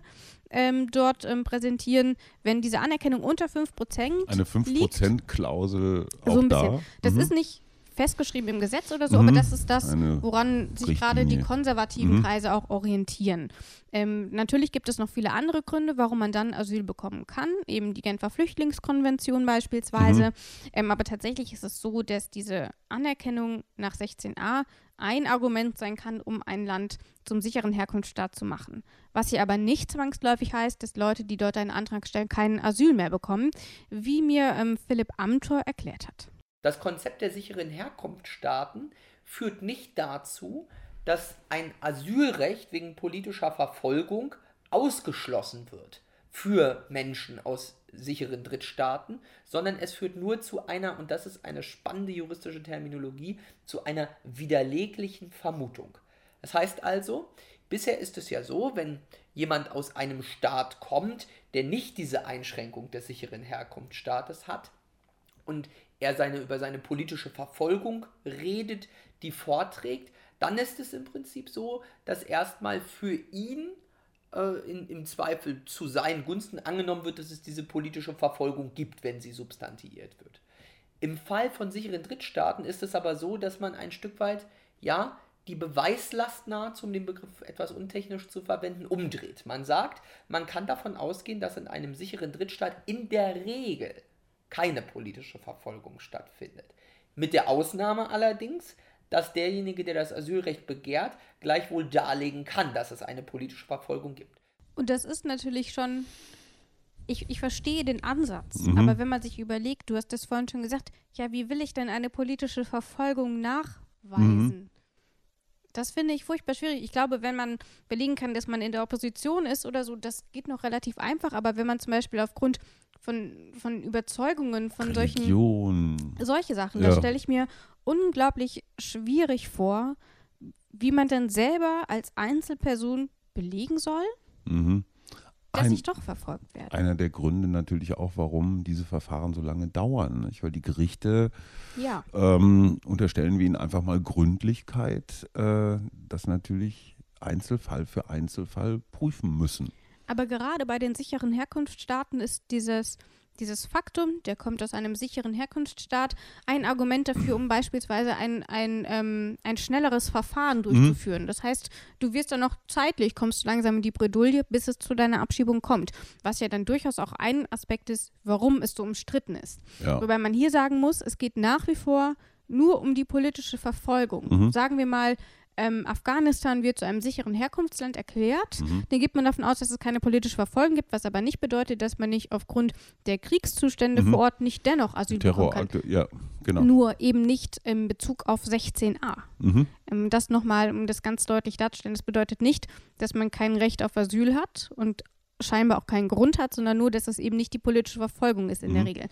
ähm, dort ähm, präsentieren, wenn diese Anerkennung unter 5% Eine liegt, 5%-Klausel auch so ein da. Das Mhm. ist nicht festgeschrieben im Gesetz oder so, Mhm. aber das ist das, woran sich gerade die konservativen Mhm. Kreise auch orientieren. Ähm, natürlich gibt es noch viele andere Gründe, warum man dann Asyl bekommen kann, eben die Genfer Flüchtlingskonvention beispielsweise. Mhm. Ähm, aber tatsächlich ist es so, dass diese Anerkennung nach 16a ein Argument sein kann, um ein Land zum sicheren Herkunftsstaat zu machen. Was hier aber nicht zwangsläufig heißt, dass Leute, die dort einen Antrag stellen, kein Asyl mehr bekommen, wie mir ähm, Philipp Amthor erklärt hat. Das Konzept der sicheren Herkunftsstaaten führt nicht dazu, dass ein Asylrecht wegen politischer Verfolgung ausgeschlossen wird für Menschen aus sicheren Drittstaaten, sondern es führt nur zu einer, und das ist eine spannende juristische Terminologie, zu einer widerleglichen Vermutung. Das heißt also, bisher ist es ja so, wenn jemand aus einem Staat kommt, der nicht diese Einschränkung des sicheren Herkunftsstaates hat, und er seine, über seine politische Verfolgung redet, die vorträgt, dann ist es im Prinzip so, dass erstmal für ihn äh, in, im Zweifel zu seinen Gunsten angenommen wird, dass es diese politische Verfolgung gibt, wenn sie substantiiert wird. Im Fall von sicheren Drittstaaten ist es aber so, dass man ein Stück weit, ja, die Beweislast nahezu, um den Begriff etwas untechnisch zu verwenden, umdreht. Man sagt, man kann davon ausgehen, dass in einem sicheren Drittstaat in der Regel keine politische Verfolgung stattfindet. Mit der Ausnahme allerdings, dass derjenige, der das Asylrecht begehrt, gleichwohl darlegen kann, dass es eine politische Verfolgung gibt. Und das ist natürlich schon, ich, ich verstehe den Ansatz, Mhm. aber wenn man sich überlegt, du hast das vorhin schon gesagt, ja, wie will ich denn eine politische Verfolgung weisen. Das finde ich furchtbar schwierig. Ich glaube, wenn man belegen kann, dass man in der Opposition ist oder so, das geht noch relativ einfach. Aber wenn man zum Beispiel aufgrund von, von Überzeugungen, von Religion. solchen solche Sachen, Ja. das stelle ich mir unglaublich schwierig vor, wie man dann selber als Einzelperson belegen soll, Mhm. dass Ein, ich doch verfolgt werde. einer der Gründe natürlich auch, warum diese Verfahren so lange dauern. Nicht? Weil die Gerichte Ja. ähm, unterstellen wir ihnen einfach mal Gründlichkeit, äh, das natürlich Einzelfall für Einzelfall prüfen müssen. Aber gerade bei den sicheren Herkunftsstaaten ist dieses, dieses Faktum, der kommt aus einem sicheren Herkunftsstaat, ein Argument dafür, um beispielsweise ein, ein, ähm, ein schnelleres Verfahren durchzuführen. Das heißt, du wirst dann noch zeitlich, kommst du langsam in die Bredouille, bis es zu deiner Abschiebung kommt. Was ja dann durchaus auch ein Aspekt ist, warum es so umstritten ist. Ja. Wobei man hier sagen muss, es geht nach wie vor nur um die politische Verfolgung. Mhm. Sagen wir mal, ähm, Afghanistan wird zu einem sicheren Herkunftsland erklärt. Mhm. Dann geht man davon aus, dass es keine politische Verfolgung gibt, was aber nicht bedeutet, dass man nicht aufgrund der Kriegszustände Mhm. vor Ort nicht dennoch Asyl bekommen kann. Terrorakte, ja, genau. Nur eben nicht in Bezug auf 16a. Mhm. Ähm, das nochmal, um das ganz deutlich darzustellen, das bedeutet nicht, dass man kein Recht auf Asyl hat und scheinbar auch keinen Grund hat, sondern nur, dass es eben nicht die politische Verfolgung ist in Mhm. der Regel.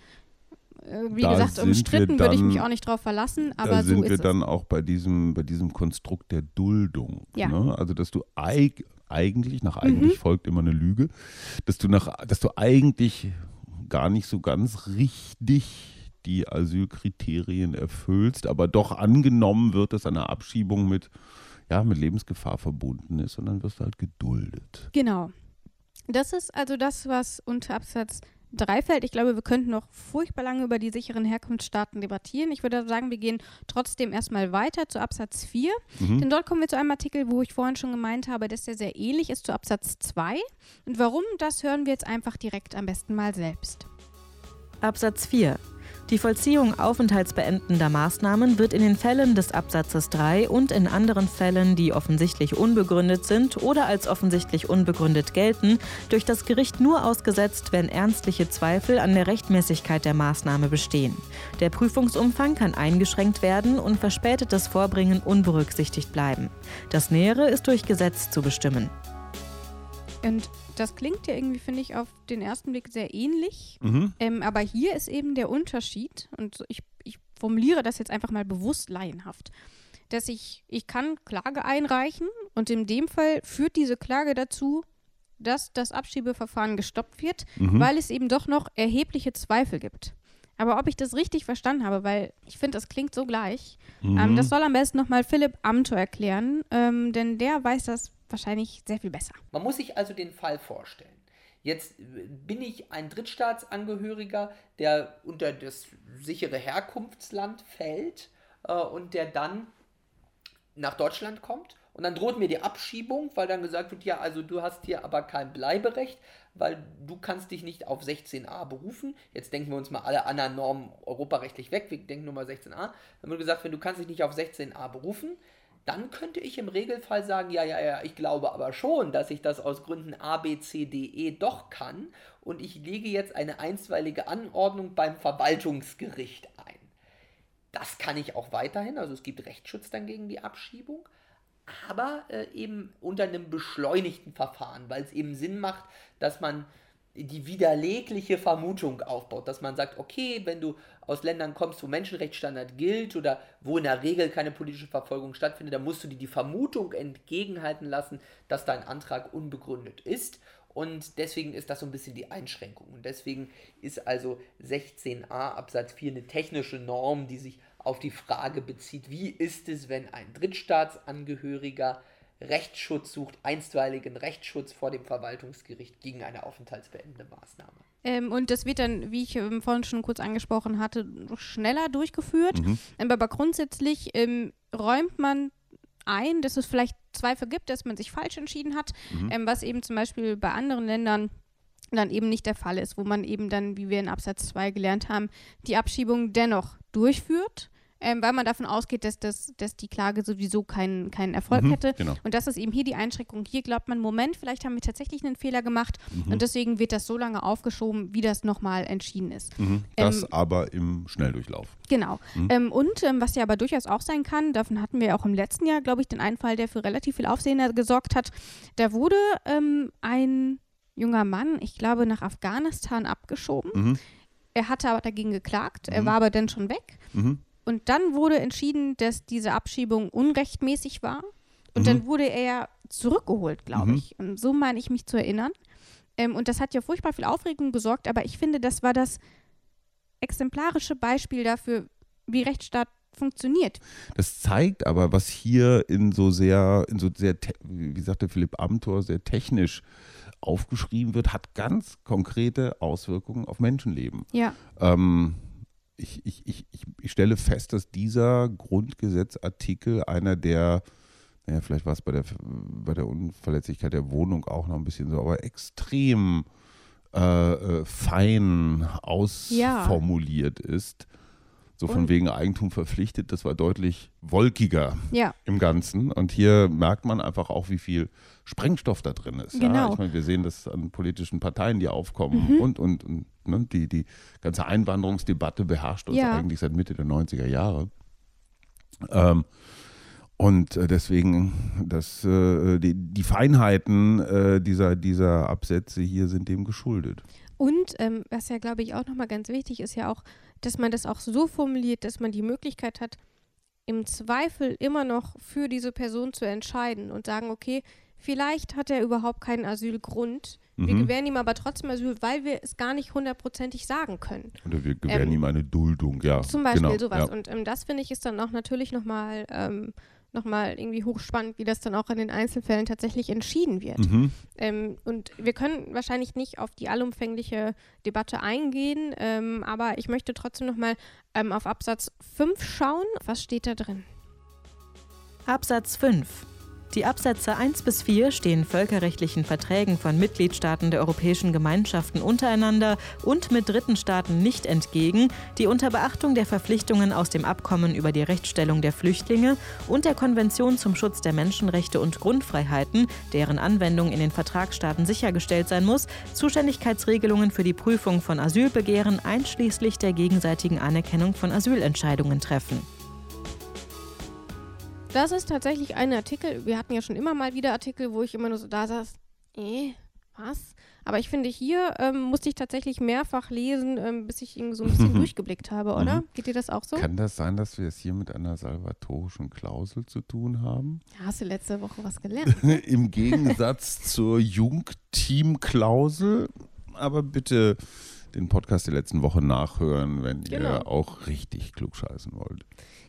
Äh, Wie Da gesagt, umstritten würde ich mich auch nicht drauf verlassen, aber da sind so wir ist es. dann auch bei diesem, bei diesem Konstrukt der Duldung. Ja. Ne? Also, dass du eig eigentlich, nach eigentlich Mhm. folgt immer eine Lüge, dass du, nach, dass du eigentlich gar nicht so ganz richtig die Asylkriterien erfüllst, aber doch angenommen wird, dass eine Abschiebung mit, ja, mit Lebensgefahr verbunden ist und dann wirst du halt geduldet. Genau. Das ist also das, was unter Absatz 3 fällt. Ich glaube, wir könnten noch furchtbar lange über die sicheren Herkunftsstaaten debattieren. Ich würde sagen, wir gehen trotzdem erstmal weiter zu Absatz 4. Mhm. Denn dort kommen wir zu einem Artikel, wo ich vorhin schon gemeint habe, dass der sehr ähnlich ist zu Absatz 2. Und warum, das hören wir jetzt einfach direkt am besten mal selbst. Absatz 4. Die Vollziehung aufenthaltsbeendender Maßnahmen wird in den Fällen des Absatzes 3 und in anderen Fällen, die offensichtlich unbegründet sind oder als offensichtlich unbegründet gelten, durch das Gericht nur ausgesetzt, wenn ernstliche Zweifel an der Rechtmäßigkeit der Maßnahme bestehen. Der Prüfungsumfang kann eingeschränkt werden und verspätetes Vorbringen unberücksichtigt bleiben. Das Nähere ist durch Gesetz zu bestimmen. Und das klingt ja irgendwie, finde ich, auf den ersten Blick sehr ähnlich. Mhm. Ähm, aber hier ist eben der Unterschied, und ich, ich formuliere das jetzt einfach mal bewusst laienhaft, dass ich, ich kann Klage einreichen und in dem Fall führt diese Klage dazu, dass das Abschiebeverfahren gestoppt wird, Mhm. weil es eben doch noch erhebliche Zweifel gibt. Aber ob ich das richtig verstanden habe, weil ich finde, das klingt so gleich, Mhm. ähm, das soll am besten nochmal Philipp Amthor erklären, ähm, denn der weiß das wahrscheinlich sehr viel besser. Man muss sich also den Fall vorstellen. Jetzt äh, bin ich ein Drittstaatsangehöriger, der unter das sichere Herkunftsland fällt äh, und der dann nach Deutschland kommt und dann droht mir die Abschiebung, weil dann gesagt wird, ja, also du hast hier aber kein Bleiberecht, weil du kannst dich nicht auf 16a berufen. Jetzt denken wir uns mal alle anderen Normen europarechtlich weg, wir denken nur mal 16a. Dann wird gesagt, wenn du kannst dich nicht auf 16a berufen, dann könnte ich im Regelfall sagen, ja, ja, ja, ich glaube aber schon, dass ich das aus Gründen A, B, C, D, E doch kann. Und ich lege jetzt eine einstweilige Anordnung beim Verwaltungsgericht ein. Das kann ich auch weiterhin, also es gibt Rechtsschutz dann gegen die Abschiebung, aber äh, eben unter einem beschleunigten Verfahren, weil es eben Sinn macht, dass man die widerlegliche Vermutung aufbaut, dass man sagt, okay, wenn du aus Ländern kommst, wo Menschenrechtsstandard gilt oder wo in der Regel keine politische Verfolgung stattfindet, dann musst du dir die Vermutung entgegenhalten lassen, dass dein Antrag unbegründet ist. Und deswegen ist das so ein bisschen die Einschränkung. Und deswegen ist also 16a Absatz 4 eine technische Norm, die sich auf die Frage bezieht, wie ist es, wenn ein Drittstaatsangehöriger Rechtsschutz sucht, einstweiligen Rechtsschutz vor dem Verwaltungsgericht gegen eine aufenthaltsbeendende Maßnahme. Ähm, und das wird dann, wie ich ähm, vorhin schon kurz angesprochen hatte, schneller durchgeführt. Mhm. Ähm, aber grundsätzlich ähm, räumt man ein, dass es vielleicht Zweifel gibt, dass man sich falsch entschieden hat, Mhm. ähm, was eben zum Beispiel bei anderen Ländern dann eben nicht der Fall ist, wo man eben dann, wie wir in Absatz 2 gelernt haben, die Abschiebung dennoch durchführt. Ähm, weil man davon ausgeht, dass, das, dass die Klage sowieso keinen keinen Erfolg Mhm, hätte. genau. Und das ist eben hier die Einschränkung. Hier glaubt man, Moment, vielleicht haben wir tatsächlich einen Fehler gemacht Mhm. und deswegen wird das so lange aufgeschoben, wie das nochmal entschieden ist. Mhm. Das Ähm, aber im Schnelldurchlauf. Genau. Mhm. Ähm, und ähm, was ja aber durchaus auch sein kann, davon hatten wir ja auch im letzten Jahr, glaube ich, den einen Fall, der für relativ viel Aufsehen gesorgt hat. Da wurde ähm, ein junger Mann, ich glaube, nach Afghanistan abgeschoben. Mhm. Er hatte aber dagegen geklagt, er Mhm. war aber dann schon weg. Und dann wurde entschieden, dass diese Abschiebung unrechtmäßig war. Und Mhm. dann wurde er zurückgeholt, glaube Mhm. ich. Und so meine ich mich zu erinnern. Ähm, und das hat ja furchtbar viel Aufregung gesorgt, aber ich finde, das war das exemplarische Beispiel dafür, wie Rechtsstaat funktioniert. Das zeigt aber, was hier in so sehr, in so sehr, wie sagte Philipp Amthor, sehr technisch aufgeschrieben wird, hat ganz konkrete Auswirkungen auf Menschenleben. Ja. Ähm, ich, ich, ich, ich, ich stelle fest, dass dieser Grundgesetzartikel einer der, naja, vielleicht war es bei der, bei der Unverletzlichkeit der Wohnung auch noch ein bisschen so, aber extrem äh, äh, fein ausformuliert ist. So von Und- wegen Eigentum verpflichtet, das war deutlich wolkiger Ja, im Ganzen. Und hier merkt man einfach auch, wie viel Sprengstoff da drin ist. Ja? Genau. Ich meine, wir sehen das an politischen Parteien, die aufkommen Mhm. und, und, und ne? die, die ganze Einwanderungsdebatte beherrscht uns Ja. eigentlich seit Mitte der 90er Jahre. Ähm, und äh, deswegen, das, äh, die, die Feinheiten äh, dieser, dieser Absätze hier sind dem geschuldet. und ähm, was ja, glaube ich, auch nochmal ganz wichtig ist ja auch, dass man das auch so formuliert, dass man die Möglichkeit hat, im Zweifel immer noch für diese Person zu entscheiden und sagen, okay, vielleicht hat er überhaupt keinen Asylgrund. Wir Mhm. gewähren ihm aber trotzdem Asyl, weil wir es gar nicht hundertprozentig sagen können. Oder wir gewähren Ähm, ihm eine Duldung, ja. Zum Beispiel genau, sowas. Ja. Und ähm, das finde ich ist dann auch natürlich nochmal ähm, noch mal irgendwie hochspannend, wie das dann auch in den Einzelfällen tatsächlich entschieden wird. Mhm. Ähm, und wir können wahrscheinlich nicht auf die allumfängliche Debatte eingehen, ähm, aber ich möchte trotzdem nochmal ähm, auf Absatz 5 schauen. Was steht da drin? Absatz 5. Die Absätze 1 bis 4 stehen völkerrechtlichen Verträgen von Mitgliedstaaten der Europäischen Gemeinschaften untereinander und mit dritten Staaten nicht entgegen, die unter Beachtung der Verpflichtungen aus dem Abkommen über die Rechtsstellung der Flüchtlinge und der Konvention zum Schutz der Menschenrechte und Grundfreiheiten, deren Anwendung in den Vertragsstaaten sichergestellt sein muss, Zuständigkeitsregelungen für die Prüfung von Asylbegehren einschließlich der gegenseitigen Anerkennung von Asylentscheidungen treffen. Das ist tatsächlich ein Artikel. Wir hatten ja schon immer mal wieder Artikel, wo ich immer nur so da saß. Eh, was? Aber ich finde, hier ähm, musste ich tatsächlich mehrfach lesen, ähm, bis ich irgendwie so ein bisschen durchgeblickt habe, oder? Geht dir das auch so? Kann das sein, dass wir es hier mit einer salvatorischen Klausel zu tun haben? Ja, hast du letzte Woche was gelernt? Im Gegensatz zur Jung-Team-Klausel. Aber bitte den Podcast der letzten Woche nachhören, wenn Genau. ihr auch richtig klugscheißen wollt.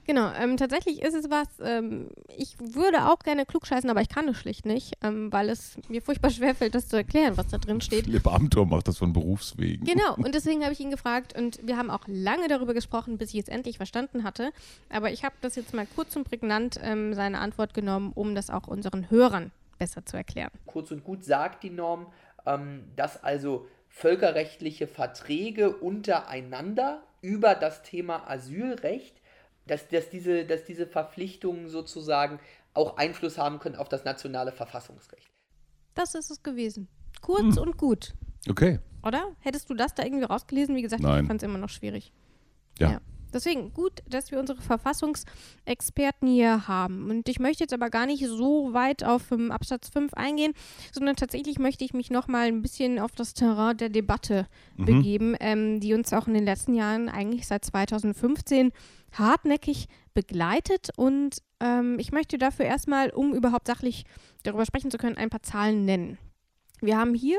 Genau, ähm, tatsächlich ist es was, ähm, ich würde auch gerne klugscheißen, aber ich kann es schlicht nicht, ähm, weil es mir furchtbar schwerfällt, das zu erklären, was da drin steht. Philipp Amthor macht das von Berufswegen. Genau, und deswegen habe ich ihn gefragt und wir haben auch lange darüber gesprochen, bis ich es endlich verstanden hatte. Aber ich habe das jetzt mal kurz und prägnant ähm, seine Antwort genommen, um das auch unseren Hörern besser zu erklären. Kurz und gut sagt die Norm, ähm, dass also völkerrechtliche Verträge untereinander über das Thema Asylrecht, dass, dass, diese, dass diese Verpflichtungen sozusagen auch Einfluss haben können auf das nationale Verfassungsrecht. Das ist es gewesen. Kurz und gut, Okay. oder? Hättest du das da irgendwie rausgelesen? Wie gesagt, Nein. ich fand es immer noch schwierig. Ja. Deswegen gut, dass wir unsere Verfassungsexperten hier haben. Und ich möchte jetzt aber gar nicht so weit auf ähm, Absatz 5 eingehen, sondern tatsächlich möchte ich mich nochmal ein bisschen auf das Terrain der Debatte Mhm. begeben, ähm, die uns auch in den letzten Jahren eigentlich seit 2015 hartnäckig begleitet. Und ähm, ich möchte dafür erstmal, um überhaupt sachlich darüber sprechen zu können, ein paar Zahlen nennen. Wir haben hier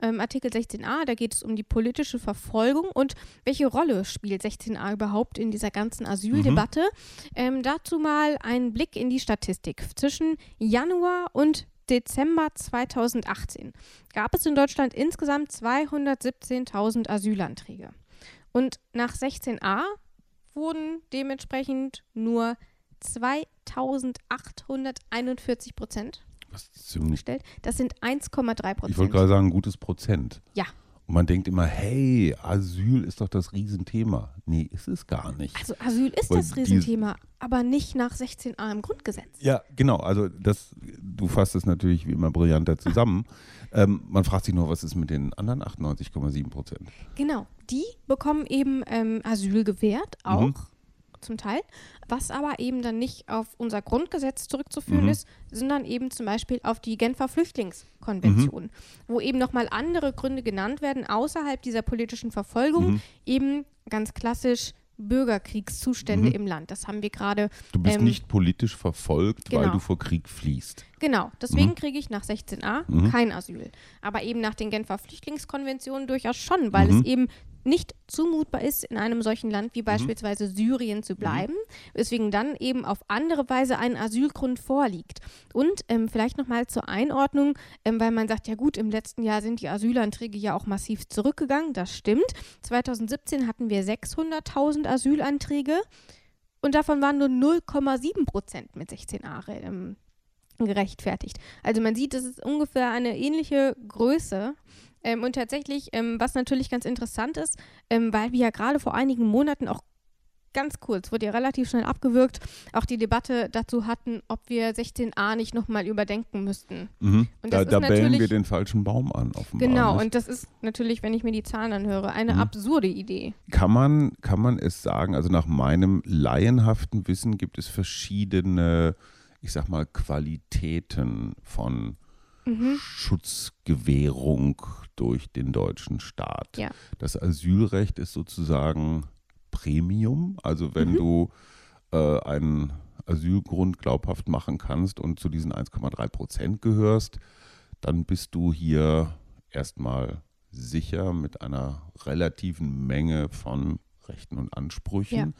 ähm, Artikel 16a, da geht es um die politische Verfolgung und welche Rolle spielt 16a überhaupt in dieser ganzen Asyldebatte. Ähm, dazu mal ein Blick in die Statistik. Zwischen Januar und Dezember 2018 gab es in Deutschland insgesamt 217.000 Asylanträge. Und nach 16a wurden dementsprechend nur 2.841 Prozent gestellt. Das sind 1,3 Prozent. Ich wollte gerade sagen, ein gutes Prozent. Ja. Und man denkt immer, hey, Asyl ist doch das Riesenthema. Nee, ist es gar nicht. Also Asyl ist Weil das Riesenthema, aber nicht nach 16a im Grundgesetz. Ja, genau. Also das, du fasst es natürlich wie immer brillanter zusammen. ähm, man fragt sich nur, was ist mit den anderen 98,7 Prozent? Genau, die bekommen eben ähm, Asyl gewährt, auch Mhm. Zum Teil, was aber eben dann nicht auf unser Grundgesetz zurückzuführen Mhm. ist, sondern eben zum Beispiel auf die Genfer Flüchtlingskonvention, Mhm. wo eben nochmal andere Gründe genannt werden, außerhalb dieser politischen Verfolgung, Mhm. eben ganz klassisch Bürgerkriegszustände Mhm. im Land. Das haben wir gerade Du bist Ähm, nicht politisch verfolgt, weil genau. du vor Krieg fließt. Genau, deswegen Mhm. kriege ich nach 16a Mhm. kein Asyl. Aber eben nach den Genfer Flüchtlingskonventionen durchaus schon, weil Mhm. es eben nicht zumutbar ist, in einem solchen Land wie beispielsweise Syrien zu bleiben, weswegen dann eben auf andere Weise ein Asylgrund vorliegt. Und ähm, vielleicht nochmal zur Einordnung, ähm, weil man sagt, ja gut, im letzten Jahr sind die Asylanträge ja auch massiv zurückgegangen, das stimmt. 2017 hatten wir 600.000 Asylanträge und davon waren nur 0,7 Prozent mit 16a ähm, gerechtfertigt. Also man sieht, das ist ungefähr eine ähnliche Größe. Ähm, und tatsächlich, ähm, was natürlich ganz interessant ist, ähm, weil wir ja gerade vor einigen Monaten auch ganz kurz, wurde ja relativ schnell abgewürgt, auch die Debatte dazu hatten, ob wir 16a nicht nochmal überdenken müssten. Mhm. Und Da, da bellen wir den falschen Baum an, offenbar. Genau, nicht? und das ist natürlich, wenn ich mir die Zahlen anhöre, eine Mhm. absurde Idee. kann man, kann man es sagen, also nach meinem laienhaften Wissen gibt es verschiedene, ich sag mal, Qualitäten von Mhm. Schutzgewährung durch den deutschen Staat. Ja. Das Asylrecht ist sozusagen Premium, also wenn Mhm. du äh, einen Asylgrund glaubhaft machen kannst und zu diesen 1,3 Prozent gehörst, dann bist du hier erstmal sicher mit einer relativen Menge von Rechten und Ansprüchen. Ja.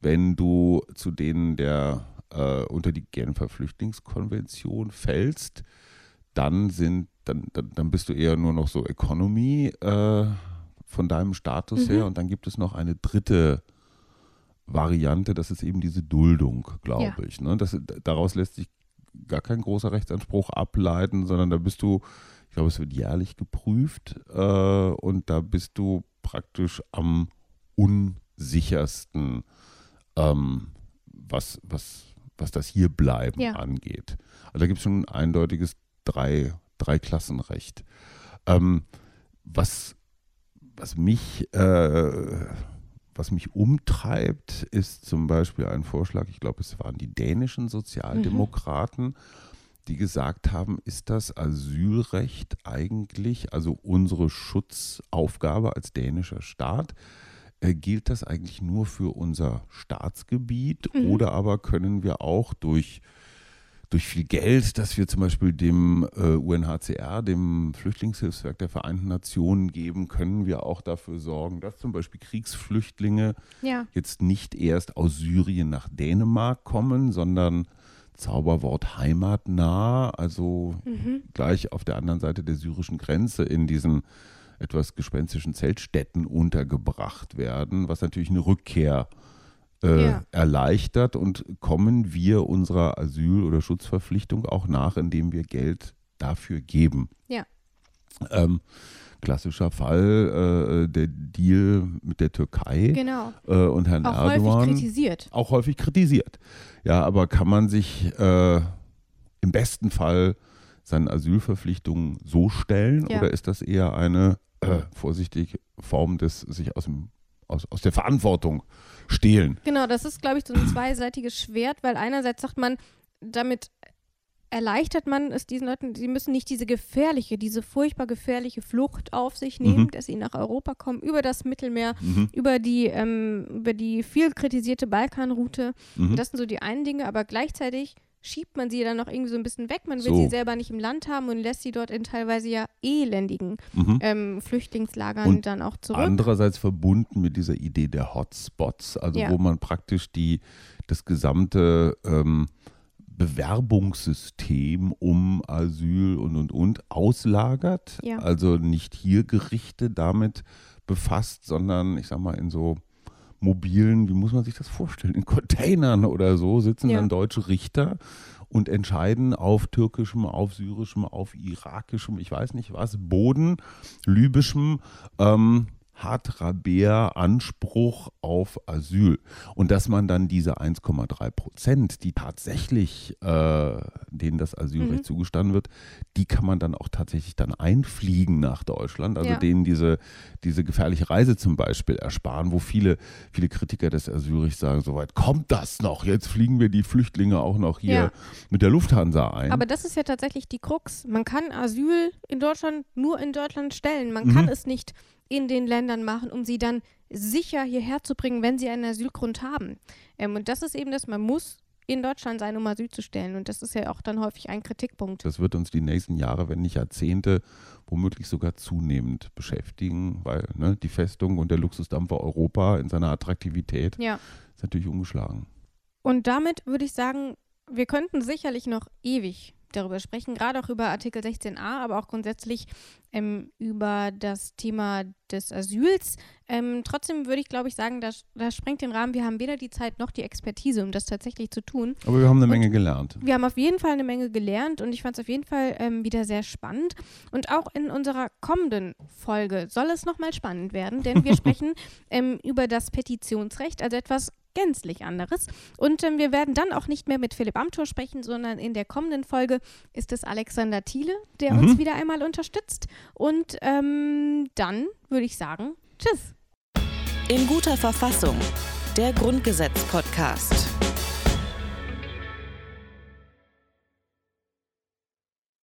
Wenn du zu denen der äh, unter die Genfer Flüchtlingskonvention fällst, dann sind dann, dann, dann bist du eher nur noch so Economy äh, von deinem Status Mhm. her und dann gibt es noch eine dritte Variante, das ist eben diese Duldung, glaube Ja. ich. Ne? Das, daraus lässt sich gar kein großer Rechtsanspruch ableiten, sondern da bist du, ich glaube, es wird jährlich geprüft äh, und da bist du praktisch am unsichersten, ähm, was, was, was das Hierbleiben Ja. angeht. Also da gibt es schon ein eindeutiges Drei, Dreiklassenrecht. Ähm, was, was mich äh, was mich umtreibt, ist zum Beispiel ein Vorschlag, ich glaube, es waren die dänischen Sozialdemokraten, die gesagt haben, ist das Asylrecht eigentlich, also unsere Schutzaufgabe als dänischer Staat, äh, gilt das eigentlich nur für unser Staatsgebiet Mhm. oder aber können wir auch durch durch viel Geld, das wir zum Beispiel dem äh, UNHCR, dem Flüchtlingshilfswerk der Vereinten Nationen geben, können wir auch dafür sorgen, dass zum Beispiel Kriegsflüchtlinge Ja, jetzt nicht erst aus Syrien nach Dänemark kommen, sondern Zauberwort heimatnah, also mhm. gleich auf der anderen Seite der syrischen Grenze in diesen etwas gespenstischen Zeltstätten untergebracht werden, was natürlich eine Rückkehr äh, Ja. erleichtert und kommen wir unserer Asyl- oder Schutzverpflichtung auch nach, indem wir Geld dafür geben. Ja. Ähm, klassischer Fall, äh, der Deal mit der Türkei genau. äh, und Herrn Auch häufig Erdogan kritisiert. auch häufig kritisiert. Ja, aber kann man sich äh, im besten Fall seinen Asylverpflichtungen so stellen Ja. oder ist das eher eine äh, vorsichtige Form des sich aus, dem, aus, aus der Verantwortung stehlen? Genau, das ist, glaube ich, so ein zweiseitiges Schwert, weil einerseits sagt man, damit erleichtert man es diesen Leuten, sie müssen nicht diese gefährliche, diese furchtbar gefährliche Flucht auf sich nehmen, Mhm. dass sie nach Europa kommen, über das Mittelmeer, Mhm. über die, ähm, über die viel kritisierte Balkanroute. Mhm. Das sind so die einen Dinge, aber gleichzeitig schiebt man sie dann noch irgendwie so ein bisschen weg. Man will So. sie selber nicht im Land haben und lässt sie dort in teilweise ja elendigen Mhm. ähm, Flüchtlingslagern Und dann auch zurück. Andererseits verbunden mit dieser Idee der Hotspots, also Ja. wo man praktisch die, das gesamte ähm, Bewerbungssystem um Asyl und und und auslagert. Ja. Also nicht hier Gerichte damit befasst, sondern ich sag mal in so mobilen, wie muss man sich das vorstellen, in Containern oder so sitzen Ja. dann deutsche Richter und entscheiden auf türkischem, auf syrischem, auf irakischem, ich weiß nicht was, Boden, libyschem, ähm, Hadraber Anspruch auf Asyl. Und dass man dann diese 1,3 Prozent, die tatsächlich, äh, denen das Asylrecht Mhm. zugestanden wird, die kann man dann auch tatsächlich dann einfliegen nach Deutschland. Also Ja. denen diese, diese gefährliche Reise zum Beispiel ersparen, wo viele, viele Kritiker des Asylrechts sagen, soweit kommt das noch. Jetzt fliegen wir die Flüchtlinge auch noch hier Ja. mit der Lufthansa ein. Aber das ist ja tatsächlich die Krux. Man kann Asyl in Deutschland nur in Deutschland stellen. Man Mhm. kann es nicht in den Ländern machen, um sie dann sicher hierher zu bringen, wenn sie einen Asylgrund haben. Ähm, und das ist eben das, man muss in Deutschland sein, um Asyl zu stellen. Und das ist ja auch dann häufig ein Kritikpunkt. Das wird uns die nächsten Jahre, wenn nicht Jahrzehnte, womöglich sogar zunehmend beschäftigen, weil ne, die Festung und der Luxusdampfer Europa in seiner Attraktivität Ja. ist natürlich ungeschlagen. Und damit würde ich sagen, wir könnten sicherlich noch ewig darüber sprechen, gerade auch über Artikel 16a, aber auch grundsätzlich ähm, über das Thema des Asyls. Ähm, trotzdem würde ich, glaube ich, sagen, das, das sprengt den Rahmen. Wir haben weder die Zeit noch die Expertise, um das tatsächlich zu tun. Aber wir haben eine Und- Menge gelernt. Wir haben auf jeden Fall eine Menge gelernt und ich fand es auf jeden Fall ähm, wieder sehr spannend. Und auch in unserer kommenden Folge soll es nochmal spannend werden, denn wir sprechen ähm, über das Petitionsrecht, also etwas gänzlich anderes. Und ähm, wir werden dann auch nicht mehr mit Philipp Amthor sprechen, sondern in der kommenden Folge ist es Alexander Thiele, der uns Mhm. wieder einmal unterstützt. Und ähm, dann würde ich sagen, tschüss. In guter Verfassung. Der Grundgesetz-Podcast.